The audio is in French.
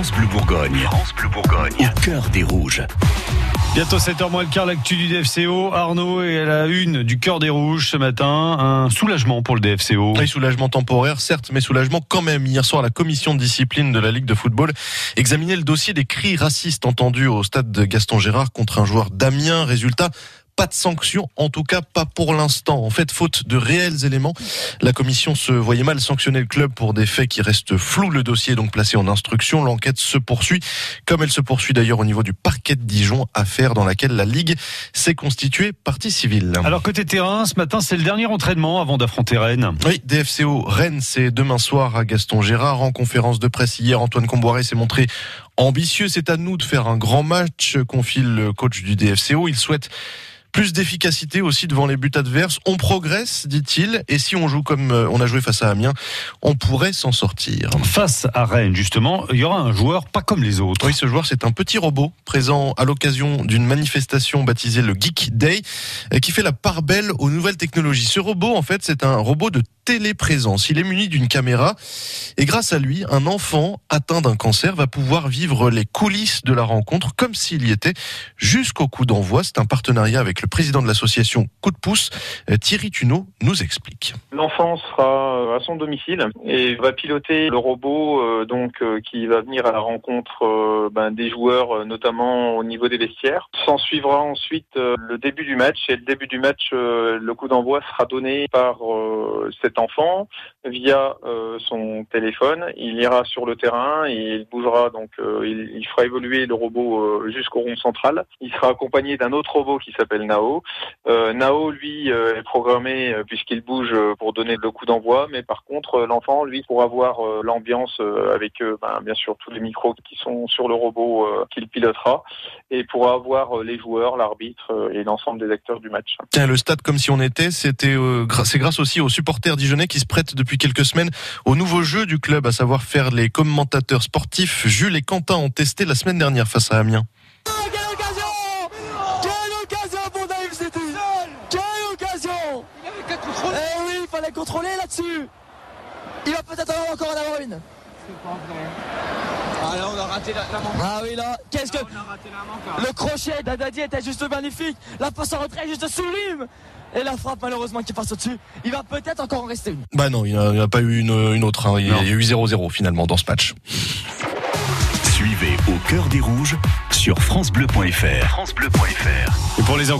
France Bleu Bourgogne. France Bleu Bourgogne. Au cœur des rouges. Bientôt 7h moins le quart, l'actu du DFCO. Arnaud est à la une du cœur des rouges ce matin. Un soulagement pour le DFCO. Oui, soulagement temporaire, certes, mais soulagement quand même. Hier soir, la commission de discipline de la Ligue de football examinait le dossier des cris racistes entendus au stade de Gaston Gérard contre un joueur d'Amiens. Résultat, pas de sanction, en tout cas pas pour l'instant. En fait, faute de réels éléments, la commission se voyait mal sanctionner le club pour des faits qui restent flous. Le dossier est donc placé en instruction. L'enquête se poursuit, comme elle se poursuit d'ailleurs au niveau du parquet de Dijon, affaire dans laquelle la Ligue s'est constituée partie civile. Alors côté terrain, ce matin, c'est le dernier entraînement avant d'affronter Rennes. Oui, DFCO Rennes, c'est demain soir à Gaston Gérard. En conférence de presse hier, Antoine Comboiré s'est montré ambitieux. C'est à nous de faire un grand match, confie le coach du DFCO. Il souhaite plus d'efficacité aussi devant les buts adverses. On progresse, dit-il, et si on joue comme euh, on a joué face à Amiens, on pourrait s'en sortir. Face à Rennes, justement, il y aura un joueur pas comme les autres. Oui, ce joueur, c'est un petit robot présent à l'occasion d'une manifestation baptisée le Geek Day, euh, qui fait la part belle aux nouvelles technologies. Ce robot, en fait, c'est un robot de téléprésence. Il est muni d'une caméra et grâce à lui, un enfant atteint d'un cancer va pouvoir vivre les coulisses de la rencontre comme s'il y était jusqu'au coup d'envoi. C'est un partenariat avec le président de l'association Coup de pouce, euh, Thierry Tuneau, nous explique. L'enfant sera à son domicile et va piloter le robot euh, donc euh, qui va venir à la rencontre ben, des joueurs, notamment au niveau des vestiaires. S'en suivra ensuite le début du match et le début du match, le coup d'envoi sera donné par cet enfant via son téléphone. Il ira sur le terrain et il bougera donc il, il, fera évoluer le robot jusqu'au rond central. Il sera accompagné d'un autre robot qui s'appelle Nao. Euh, Nao, lui, euh, est programmé euh, puisqu'il bouge pour donner le coup d'envoi, mais par contre, l'enfant, lui, pour avoir l'ambiance avec, ben, bien sûr, tous les micros qui sont sur le robot qu'il pilotera, et pour avoir les joueurs, l'arbitre et l'ensemble des acteurs du match. Tiens, le stade comme si on était, c'était, c'est grâce aussi aux supporters dijonnais qui se prêtent depuis quelques semaines au nouveau jeu du club, à savoir faire les commentateurs sportifs. Jules et Quentin ont testé la semaine dernière face à Amiens. contrôler là-dessus. Il va peut-être encore en avoir une. Ah là on a raté la, la Ah oui là, qu'est-ce que... Le crochet d'Adadi était juste magnifique. La passe en retrait juste sublime. Et la frappe malheureusement qui passe au-dessus. Il va peut-être encore en rester une. Bah non, il n'y a, pas eu une, autre. Hein. Il, y a eu 0-0 finalement dans ce match. Suivez au cœur des rouges sur francebleu.fr. francebleu.fr. Et pour les